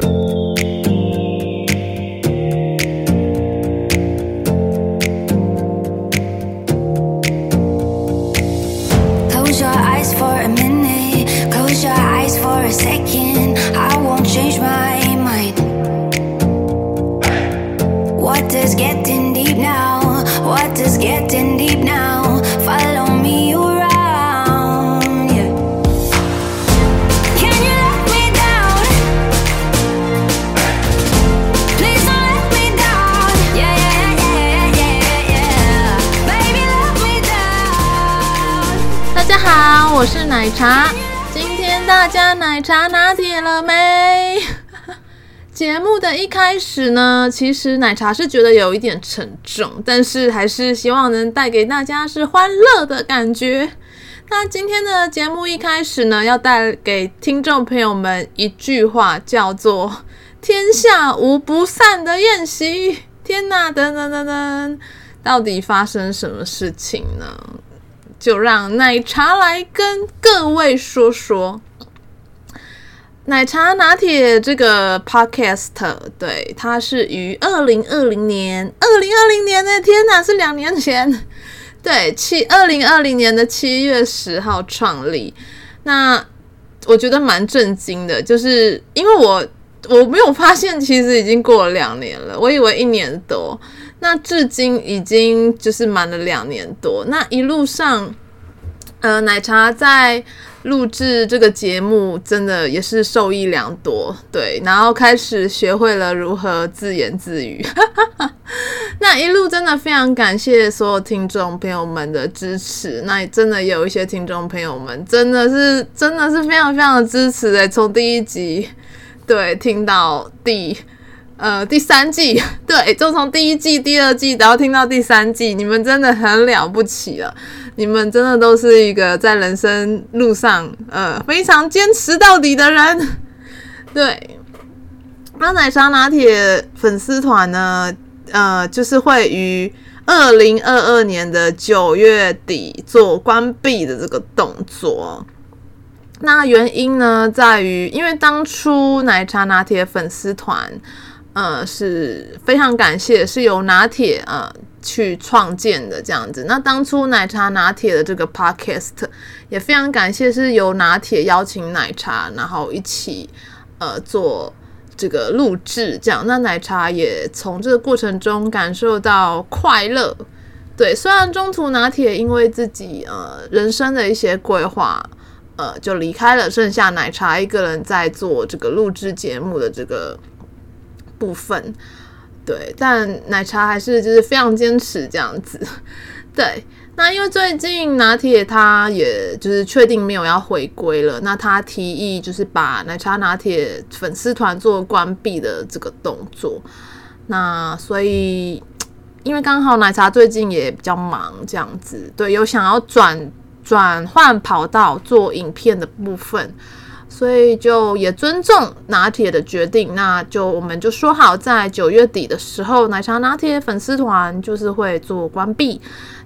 Música 我是奶茶，今天大家奶茶拿铁了没？节目的一开始呢，其实奶茶是觉得有一点沉重，但是还是希望能带给大家是欢乐的感觉。那今天的节目一开始呢，要带给听众朋友们一句话，叫做“天下无不散的宴席”。天哪，噔噔噔噔，到底发生什么事情呢？就让奶茶来跟各位说说，奶茶拿铁这个 podcast，对，它是于二零二零年，二零二零年的天哪，是两年前，对，七二零二零年的七月十号创立。那我觉得蛮震惊的，就是因为我我没有发现，其实已经过了两年了，我以为一年多。那至今已经就是满了两年多，那一路上，呃，奶茶在录制这个节目，真的也是受益良多，对，然后开始学会了如何自言自语，那一路真的非常感谢所有听众朋友们的支持，那真的有一些听众朋友们真的是真的是非常非常的支持诶，从第一集对听到第。呃，第三季，对，就从第一季、第二季，然后听到第三季，你们真的很了不起了，你们真的都是一个在人生路上，呃，非常坚持到底的人。对，那奶茶拿铁粉丝团呢，呃，就是会于二零二二年的九月底做关闭的这个动作。那原因呢，在于因为当初奶茶拿铁粉丝团。呃，是非常感谢，是由拿铁呃去创建的这样子。那当初奶茶拿铁的这个 podcast 也非常感谢，是由拿铁邀请奶茶，然后一起呃做这个录制这样。那奶茶也从这个过程中感受到快乐。对，虽然中途拿铁因为自己呃人生的一些规划呃就离开了，剩下奶茶一个人在做这个录制节目的这个。部分对，但奶茶还是就是非常坚持这样子。对，那因为最近拿铁他也就是确定没有要回归了，那他提议就是把奶茶拿铁粉丝团做关闭的这个动作。那所以因为刚好奶茶最近也比较忙这样子，对，有想要转转换跑道做影片的部分。所以就也尊重拿铁的决定，那就我们就说好，在九月底的时候，奶茶拿铁粉丝团就是会做关闭。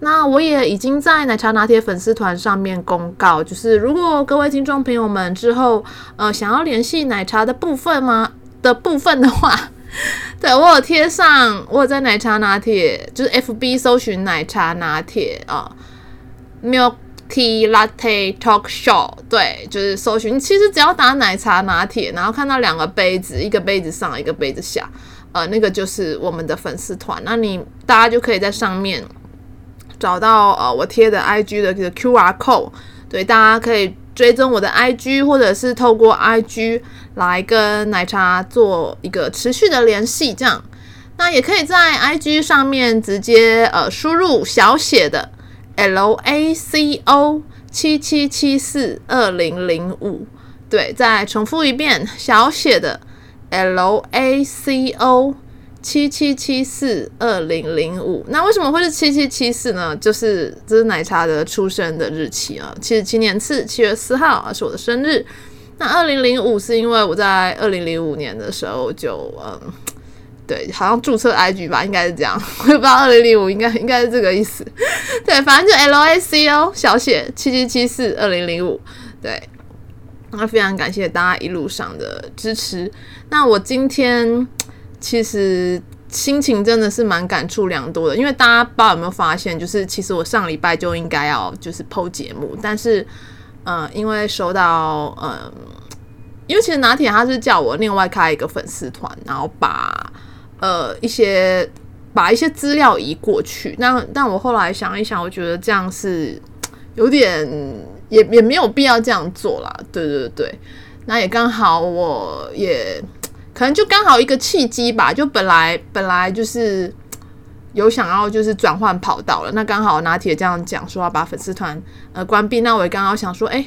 那我也已经在奶茶拿铁粉丝团上面公告，就是如果各位听众朋友们之后呃想要联系奶茶的部分吗的部分的话，对，我有贴上，我有在奶茶拿铁就是 FB 搜寻奶茶拿铁啊，没有。Tea Latte Talk Show，对，就是搜寻。其实只要打奶茶拿铁，然后看到两个杯子，一个杯子上，一个杯子下，呃，那个就是我们的粉丝团。那你大家就可以在上面找到呃我贴的 IG 的这个 QR code，对，大家可以追踪我的 IG，或者是透过 IG 来跟奶茶做一个持续的联系，这样。那也可以在 IG 上面直接呃输入小写的。L A C O 七七七四二零零五，对，再重复一遍，小写的 L A C O 七七七四二零零五。那为什么会是七七七四呢？就是这是奶茶的出生的日期啊，七十七年次七月四号啊是我的生日。那二零零五是因为我在二零零五年的时候就嗯。对，好像注册 IG 吧，应该是这样。我也不知道二零零五应该应该是这个意思。对，反正就 L A C O 小写七七七四二零零五。对，那非常感谢大家一路上的支持。那我今天其实心情真的是蛮感触良多的，因为大家不知道有没有发现，就是其实我上礼拜就应该要就是 po 节目，但是呃，因为收到呃，因为其实拿铁他是叫我另外开一个粉丝团，然后把呃一些把一些资料移过去。那但我后来想一想，我觉得这样是有点。也也没有必要这样做啦，对对对，那也刚好，我也可能就刚好一个契机吧，就本来本来就是有想要就是转换跑道了，那刚好拿铁这样讲说要把粉丝团呃关闭，那我也刚好想说，哎，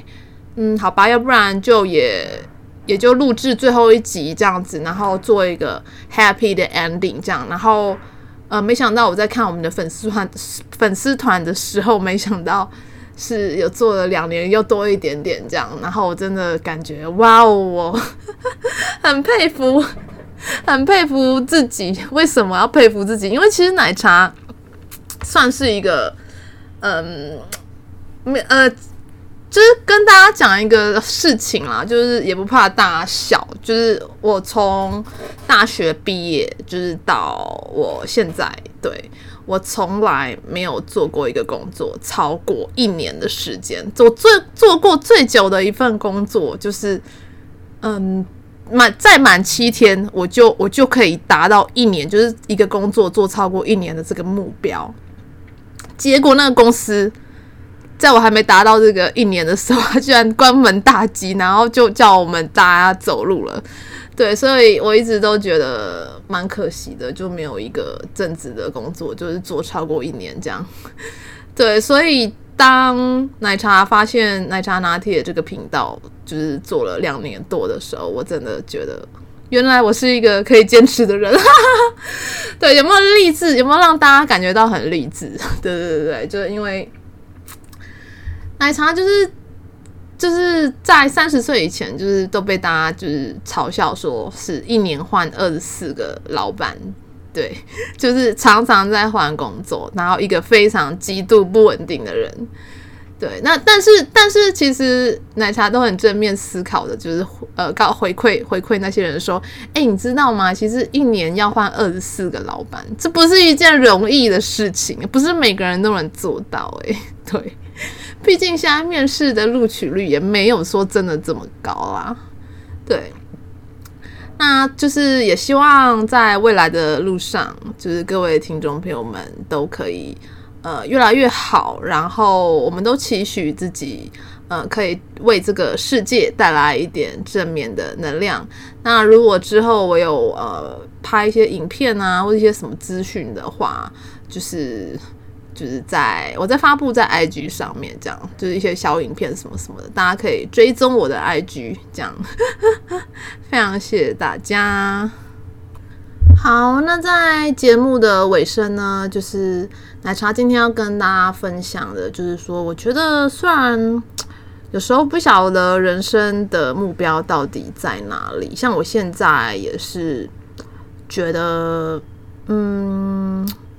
嗯，好吧，要不然就也也就录制最后一集这样子，然后做一个 happy 的 ending 这样，然后呃，没想到我在看我们的粉丝团粉丝团的时候，没想到。是有做了两年又多一点点这样，然后我真的感觉哇哦，我 很佩服，很佩服自己。为什么要佩服自己？因为其实奶茶算是一个，嗯，没呃，就是跟大家讲一个事情啦，就是也不怕大小，就是我从大学毕业，就是到我现在对。我从来没有做过一个工作超过一年的时间。我最做过最久的一份工作就是，嗯，满再满七天，我就我就可以达到一年，就是一个工作做超过一年的这个目标。结果那个公司在我还没达到这个一年的时候，他居然关门大吉，然后就叫我们大家走路了。对，所以我一直都觉得蛮可惜的，就没有一个正职的工作，就是做超过一年这样。对，所以当奶茶发现奶茶拿铁这个频道就是做了两年多的时候，我真的觉得原来我是一个可以坚持的人。对，有没有励志？有没有让大家感觉到很励志？对对对对，就是因为奶茶就是。就是在三十岁以前，就是都被大家就是嘲笑说是一年换二十四个老板，对，就是常常在换工作，然后一个非常极度不稳定的人，对。那但是但是其实奶茶都很正面思考的，就是呃告回馈回馈那些人说，哎、你知道吗？其实一年要换二十四个老板，这不是一件容易的事情，不是每个人都能做到、哎，对。毕竟现在面试的录取率也没有说真的这么高啦，对，那就是也希望在未来的路上，就是各位听众朋友们都可以呃越来越好，然后我们都期许自己呃可以为这个世界带来一点正面的能量。那如果之后我有呃拍一些影片啊，或者一些什么资讯的话，就是。就是在我在发布在 IG 上面，这样就是一些小影片什么什么的，大家可以追踪我的 IG，这样 非常谢谢大家。好，那在节目的尾声呢，就是奶茶今天要跟大家分享的，就是说，我觉得虽然有时候不晓得人生的目标到底在哪里，像我现在也是觉得，嗯。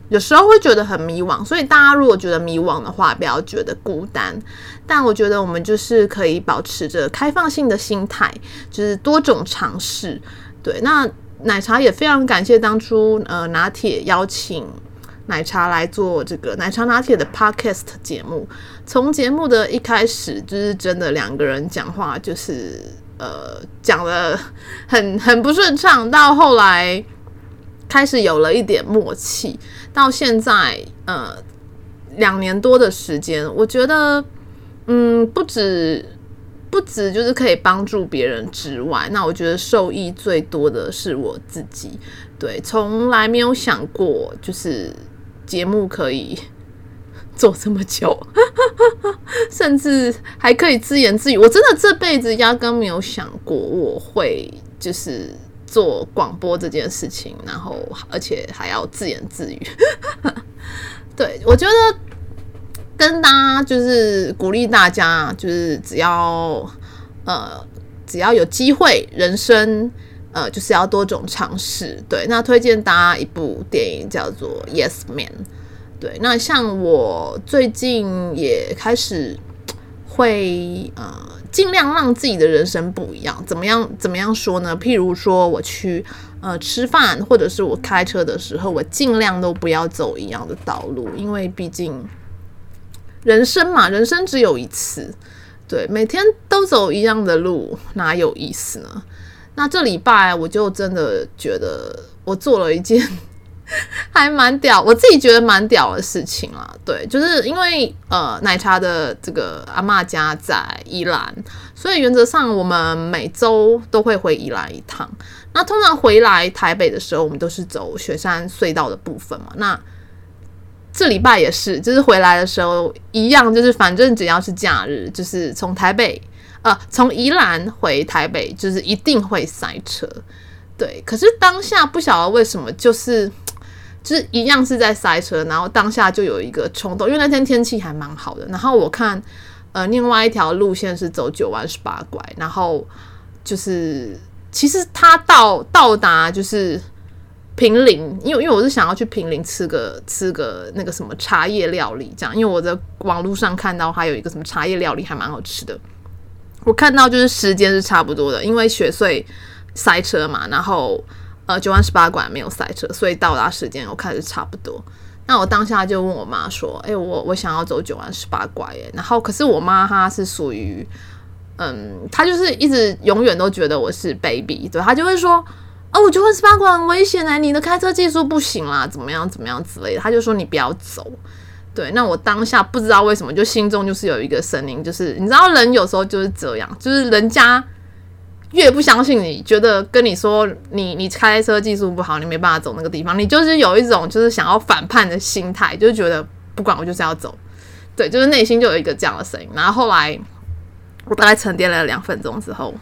有时候会觉得很迷惘，所以大家如果觉得迷惘的话，不要觉得孤单。但我觉得我们就是可以保持着开放性的心态，就是多种尝试。对，那奶茶也非常感谢当初呃拿铁邀请奶茶来做这个奶茶拿铁的 podcast 节目。从节目的一开始，就是真的两个人讲话就是呃讲得很很不顺畅，到后来开始有了一点默契。到现在，呃，两年多的时间，我觉得，嗯，不止不止就是可以帮助别人之外，那我觉得受益最多的是我自己。对，从来没有想过，就是节目可以做这么久，甚至还可以自言自语。我真的这辈子压根没有想过我会就是。做广播这件事情，然后而且还要自言自语，对，我觉得跟大家就是鼓励大家，就是只要呃只要有机会，人生呃就是要多种尝试。对，那推荐大家一部电影叫做《Yes Man》。对，那像我最近也开始。会呃尽量让自己的人生不一样。怎么样？怎么样说呢？譬如说我去呃吃饭，或者是我开车的时候，我尽量都不要走一样的道路，因为毕竟人生嘛，人生只有一次。对，每天都走一样的路，哪有意思呢？那这礼拜我就真的觉得我做了一件 还蛮屌，我自己觉得蛮屌的事情啊。对，就是因为呃奶茶的这个阿嬷家在宜兰，所以原则上我们每周都会回宜兰一趟。那通常回来台北的时候，我们都是走雪山隧道的部分嘛。那这礼拜也是，就是回来的时候一样，就是反正只要是假日，就是从台北，呃，从宜兰回台北，就是一定会塞车。对，可是当下不晓得为什么，就是就是一样是在塞车，然后当下就有一个冲动，因为那天天气还蛮好的。然后我看，呃，另外一条路线是走九弯十八拐，然后就是其实它到到达就是。平林，因为因为我是想要去平林吃个吃个那个什么茶叶料理，这样，因为我在网络上看到还有一个什么茶叶料理还蛮好吃的。我看到就是时间是差不多的，因为雪隧塞车嘛，然后呃九弯十八拐没有塞车，所以到达时间我看是差不多。那我当下就问我妈说：“哎、我我想要走九弯十八拐耶。”然后可是我妈她是属于嗯，她就是一直永远都觉得我是 baby，对，她就会说。哦，我九万十八拐很危险哎，你的开车技术不行啦，怎么样怎么样之类的，她就说你不要走。对，那我当下不知道为什么，就心中就是有一个声音，就是你知道人有时候就是这样，就是人家越不相信你，觉得跟你说你你开车技术不好，你没办法走那个地方，你就是有一种就是想要反叛的心态，就觉得不管我就是要走。对，就是内心就有一个这样的声音。然后后来我大概沉淀了两分钟之后。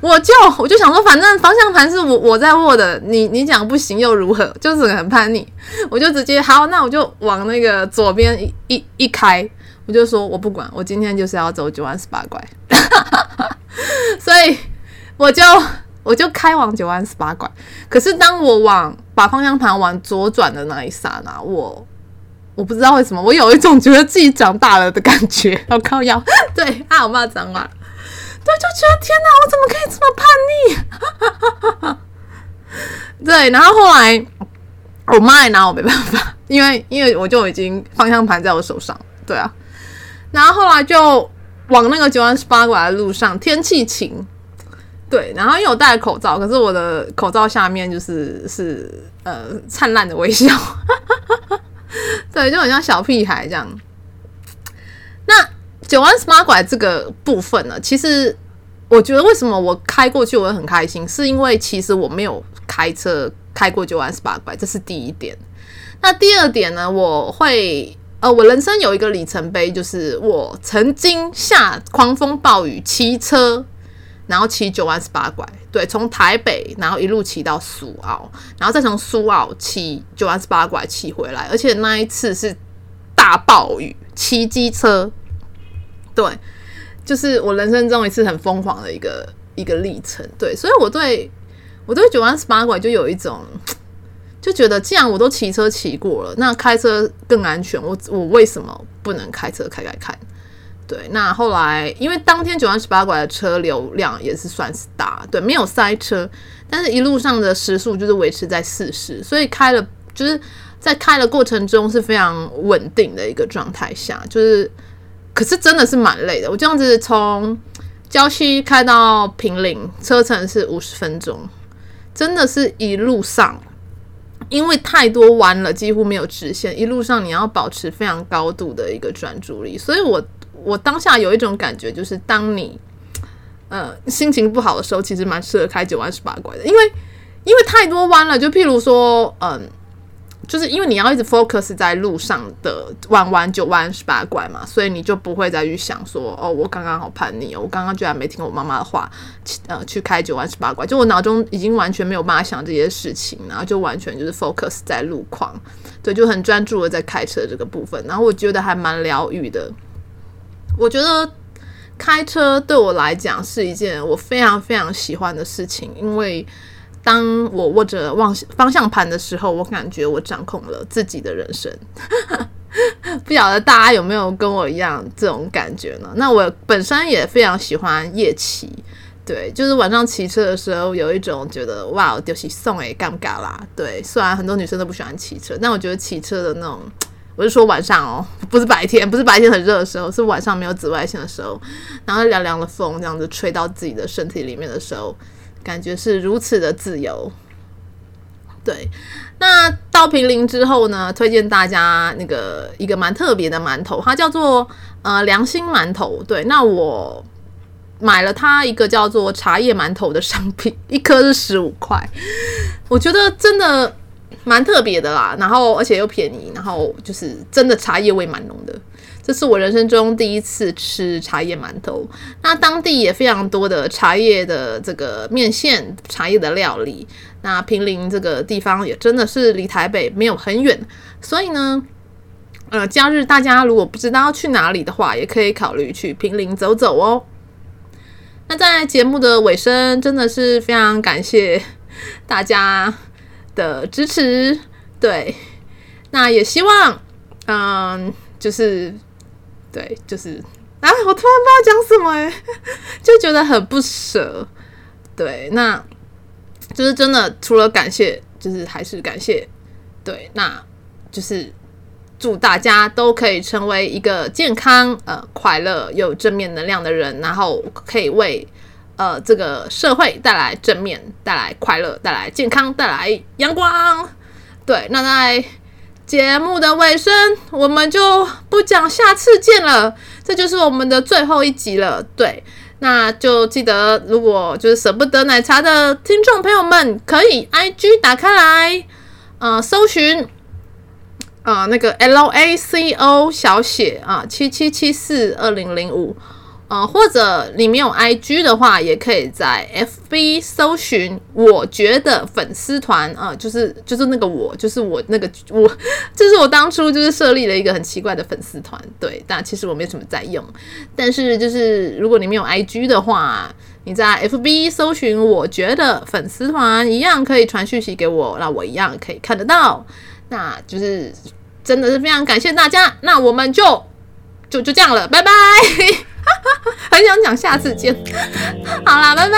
我就我就想说，反正方向盘是我我在握的，你你讲不行又如何？就是很叛逆，我就直接好，那我就往那个左边一一一开，我就说我不管，我今天就是要走九弯十八拐，所以我就我就开往九弯十八拐。可是当我往把方向盘往左转的那一刹那，我我不知道为什么，我有一种觉得自己长大了的感觉。我靠腰，对啊，我骂脏话。对，就觉得天哪，我怎么可以这么叛逆？对，然后后来我妈也拿我没办法，因为因为我就已经方向盘在我手上，对啊。然后后来就往那个九弯十八拐的路上，天气晴，对，然后因为我戴了口罩，可是我的口罩下面就是是呃灿烂的微笑，对，就很像小屁孩这样。那。九弯十八拐这个部分呢，其实我觉得为什么我开过去我会很开心，是因为其实我没有开车开过九弯十八拐，这是第一点。那第二点呢，我会呃，我人生有一个里程碑，就是我曾经下狂风暴雨骑车，然后骑九弯十八拐，对，从台北然后一路骑到苏澳，然后再从苏澳骑九弯十八拐骑回来，而且那一次是大暴雨，骑机车。对，就是我人生中一次很疯狂的一个一个历程。对，所以我对我对九弯十八拐就有一种，就觉得既然我都骑车骑过了，那开车更安全，我我为什么不能开车开开看？对，那后来因为当天九弯十八拐的车流量也是算是大，对，没有塞车，但是一路上的时速就是维持在四十，所以开了就是在开的过程中是非常稳定的一个状态下，就是。可是真的是蛮累的，我这样子从郊区开到平林，车程是五十分钟，真的是一路上，因为太多弯了，几乎没有直线，一路上你要保持非常高度的一个专注力，所以我我当下有一种感觉，就是当你呃心情不好的时候，其实蛮适合开九弯十八拐的，因为因为太多弯了，就譬如说嗯。就是因为你要一直 focus 在路上的弯弯九弯十八拐嘛，所以你就不会再去想说，哦，我刚刚好叛逆哦，我刚刚居然没听我妈妈的话，呃，去开九弯十八拐，就我脑中已经完全没有办法想这些事情，然后就完全就是 focus 在路况，对，就很专注的在开车这个部分，然后我觉得还蛮疗愈的。我觉得开车对我来讲是一件我非常非常喜欢的事情，因为。当我握着望方向盘的时候，我感觉我掌控了自己的人生。不晓得大家有没有跟我一样这种感觉呢？那我本身也非常喜欢夜骑，对，就是晚上骑车的时候有一种觉得哇，丢起送诶，尴尬啦。对，虽然很多女生都不喜欢骑车，但我觉得骑车的那种，我是说晚上哦，不是白天，不是白天很热的时候，是晚上没有紫外线的时候，然后凉凉的风这样子吹到自己的身体里面的时候，感觉是如此的自由。对，那到平林之后呢，推荐大家那个一个蛮特别的馒头，它叫做呃良心馒头。对，那我买了它一个叫做茶叶馒头的商品，一颗是十五块，我觉得真的蛮特别的啦。然后而且又便宜，然后就是真的茶叶味蛮浓的。这是我人生中第一次吃茶叶馒头。那当地也非常多的茶叶的这个面线，茶叶的料理。那平林这个地方也真的是离台北没有很远，所以呢，呃，假日大家如果不知道去哪里的话，也可以考虑去平林走走哦。那在节目的尾声，真的是非常感谢大家的支持。对，那也希望，嗯、就是。对，就是啊，我突然不知道讲什么哎，就觉得很不舍。对，那就是真的，除了感谢，就是还是感谢。对，那就是祝大家都可以成为一个健康、呃，快乐、有正面能量的人，然后可以为呃这个社会带来正面、带来快乐、带来健康、带来阳光。对，那在。节目的尾声，我们就不讲下次见了，这就是我们的最后一集了。对，那就记得，如果就是舍不得奶茶的听众朋友们，可以 IG 打开来，呃，搜寻，呃，那个 LACO 小写啊，七七七四二零零五。呃，或者你没有 IG 的话，也可以在 FB 搜寻。我觉得粉丝团啊、就是就是那个我，就是我那个我，就是我当初就是设立了一个很奇怪的粉丝团。对，但其实我没什么在用。但是就是如果你没有 IG 的话，你在 FB 搜寻，我觉得粉丝团一样可以传讯息给我，那我一样可以看得到。那就是真的是非常感谢大家。那我们就就就这样了，拜拜。很想讲下次见，好啦，拜拜。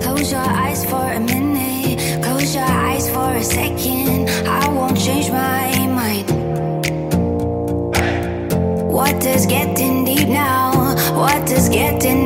Close your eyes for a minute, close your eyes for a second. I won't change my mind. What does getting deep now? What does getting deep?